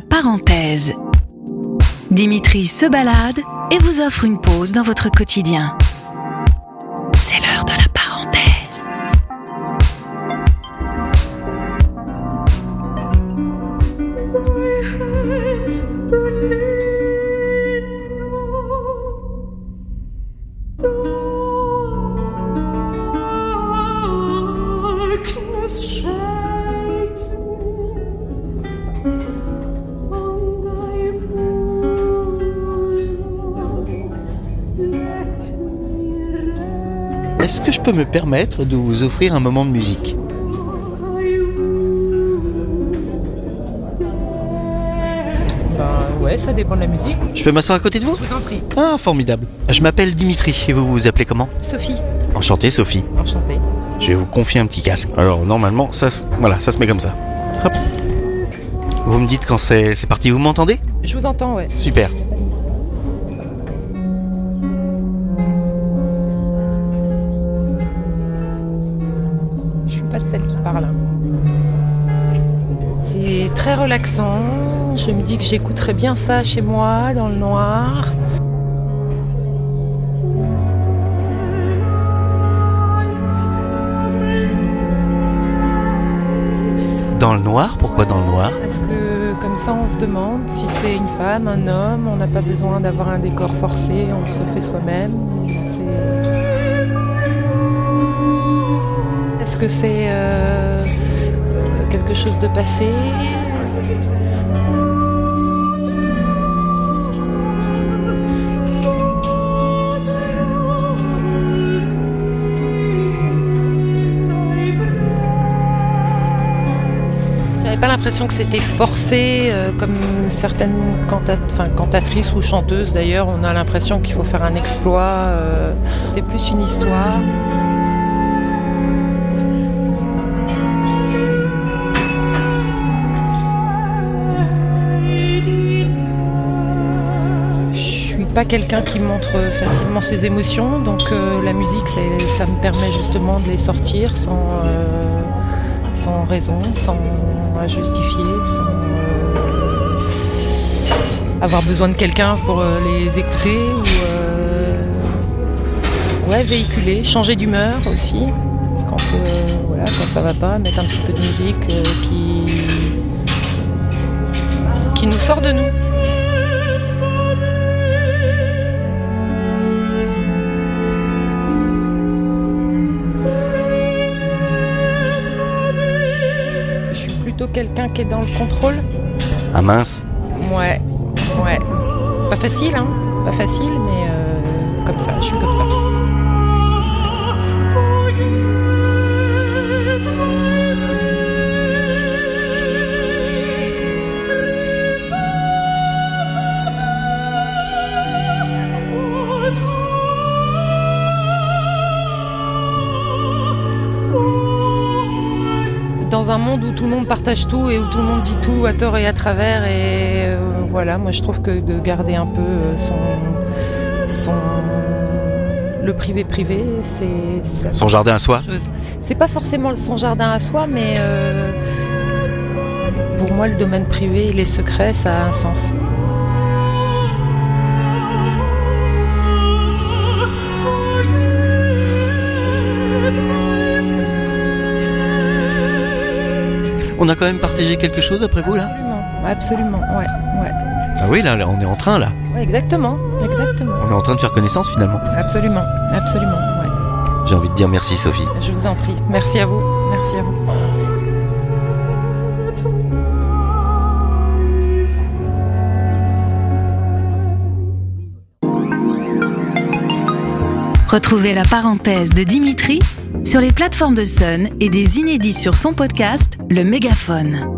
Parenthèse. Dimitri se balade et vous offre une pause dans votre quotidien. Est-ce que je peux me permettre de vous offrir un moment de musique Ben ouais, ça dépend de la musique. Je peux m'asseoir à côté de vous Je vous en prie. Ah, formidable. Je m'appelle Dimitri et vous vous appelez comment Sophie, Enchanté, Sophie. enchantée. Je vais vous confier un petit casque. Alors, normalement, ça, se- voilà, ça se met comme ça. Hop. Vous me dites quand c'est c'est parti, vous m'entendez Je vous entends, ouais. Super. Celle qui parle. C'est très relaxant. Je me dis que j'écouterais bien ça chez moi, dans le noir. Dans le noir? Pourquoi dans le noir? Parce que comme ça, on se demande si c'est une femme, un homme. On n'a pas besoin d'avoir un décor forcé. On se le fait soi-même. C'est. Est-ce que c'est euh, euh, quelque chose de passé? Pas l'impression que c'était forcé, euh, comme certaines cantatrices ou chanteuses d'ailleurs. On a l'impression qu'il faut faire un exploit. c'était plus une histoire. Pas quelqu'un qui montre facilement ses émotions, donc euh, la musique, ça me permet justement de les sortir sans, euh, sans raison, sans justifier, sans euh, avoir besoin de quelqu'un pour les écouter ou ouais, véhiculer, changer d'humeur aussi. Quand, voilà, quand ça va pas, mettre un petit peu de musique qui, qui nous sort de nous. Quelqu'un qui est dans le contrôle. Ah mince. Ouais, ouais. Pas facile, hein. Pas facile, mais euh, comme ça, je suis comme ça. Dans un monde où tout le monde partage tout et où tout le monde dit tout à tort et à travers, et euh, voilà, moi je trouve que de garder un peu euh, son, son le privé privé, c'est Son jardin à soi. C'est pas forcément son jardin à soi, mais euh, pour moi, le domaine privé les secrets, ça a un sens. On a quand même partagé quelque chose après vous là? Absolument, absolument, ouais, ouais. Ah oui, là, là, on est en train là. Ouais, exactement, exactement. On est en train de faire connaissance finalement. Absolument, absolument, ouais. J'ai envie de dire merci Sophie. Je vous en prie. Merci à vous. Merci à vous. Retrouvez la parenthèse de Dimitri sur les plateformes de Sun et des inédits sur son podcast Le Mégaphone.